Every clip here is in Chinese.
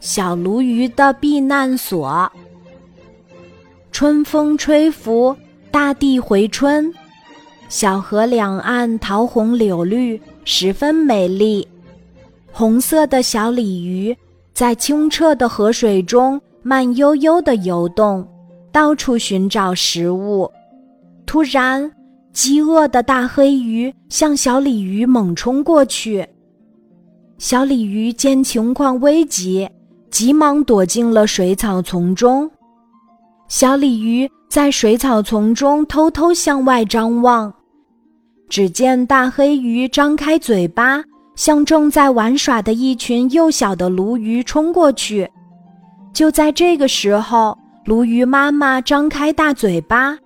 小鲈鱼的避难所。春风吹拂，大地回春，小河两岸桃红柳绿，十分美丽。红色的小鲤鱼在清澈的河水中慢悠悠地游动，到处寻找食物。突然，饥饿的大黑鱼向小鲤鱼猛冲过去。小鲤鱼见情况危急，急忙躲进了水草丛中。小鲤鱼在水草丛中偷偷向外张望，只见大黑鱼张开嘴巴，向正在玩耍的一群幼小的鲈鱼冲过去。就在这个时候，鲈鱼妈妈张开大嘴巴，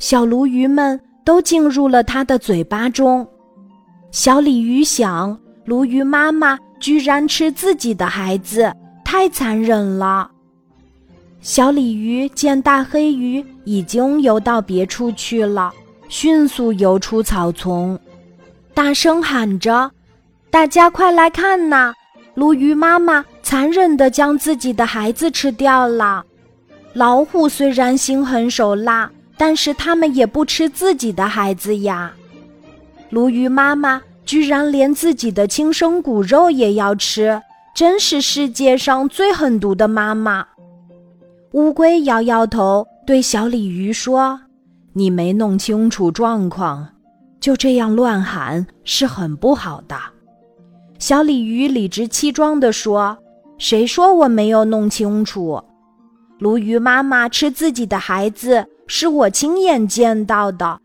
小鲈鱼们都进入了它的嘴巴中。小鲤鱼想。鲈鱼妈妈居然吃自己的孩子，太残忍了。小鲤鱼见大黑鱼已经游到别处去了，迅速游出草丛，大声喊着：“大家快来看呐！鲈鱼妈妈残忍地将自己的孩子吃掉了。老虎虽然心狠手辣，但是它们也不吃自己的孩子呀。鲈鱼妈妈。”居然连自己的亲生骨肉也要吃，真是世界上最狠毒的妈妈。乌龟摇摇头，对小鲤鱼说：“你没弄清楚状况，就这样乱喊是很不好的。”小鲤鱼理直气壮地说：“谁说我没有弄清楚？鲈鱼妈妈吃自己的孩子，是我亲眼见到的，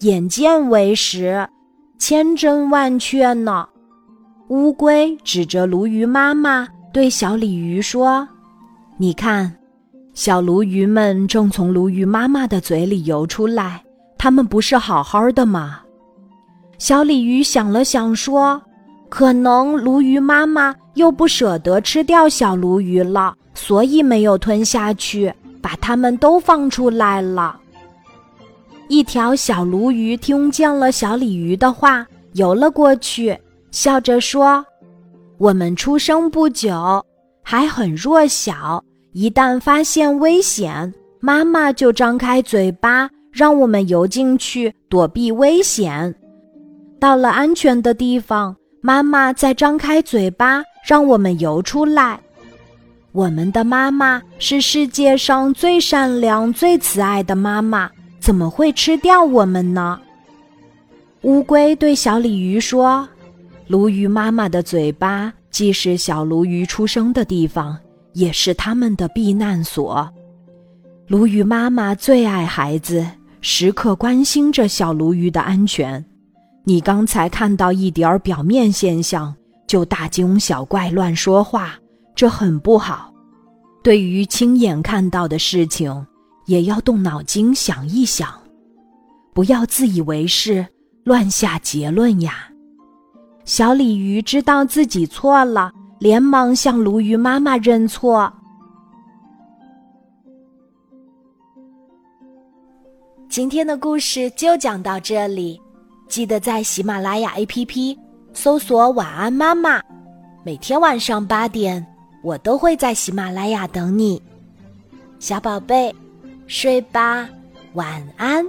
眼见为实。”千真万确呢！乌龟指着鲈鱼妈妈对小鲤鱼说：“你看，小鲈鱼们正从鲈鱼妈妈的嘴里游出来，它们不是好好的吗？”小鲤鱼想了想说：“可能鲈鱼妈妈又不舍得吃掉小鲈鱼了，所以没有吞下去，把它们都放出来了。”一条小鲈鱼听见了小鲤鱼的话，游了过去，笑着说：“我们出生不久，还很弱小，一旦发现危险，妈妈就张开嘴巴让我们游进去躲避危险。到了安全的地方，妈妈再张开嘴巴让我们游出来。我们的妈妈是世界上最善良、最慈爱的妈妈。”怎么会吃掉我们呢？乌龟对小鲤鱼说：“鲈鱼妈妈的嘴巴既是小鲈鱼出生的地方，也是它们的避难所。鲈鱼妈妈最爱孩子，时刻关心着小鲈鱼的安全。你刚才看到一点儿表面现象，就大惊小怪、乱说话，这很不好。对于亲眼看到的事情。”也要动脑筋想一想，不要自以为是，乱下结论呀。小鲤鱼知道自己错了，连忙向鲈鱼妈妈认错。今天的故事就讲到这里，记得在喜马拉雅 APP 搜索“晚安妈妈”，每天晚上八点，我都会在喜马拉雅等你，小宝贝。睡吧，晚安。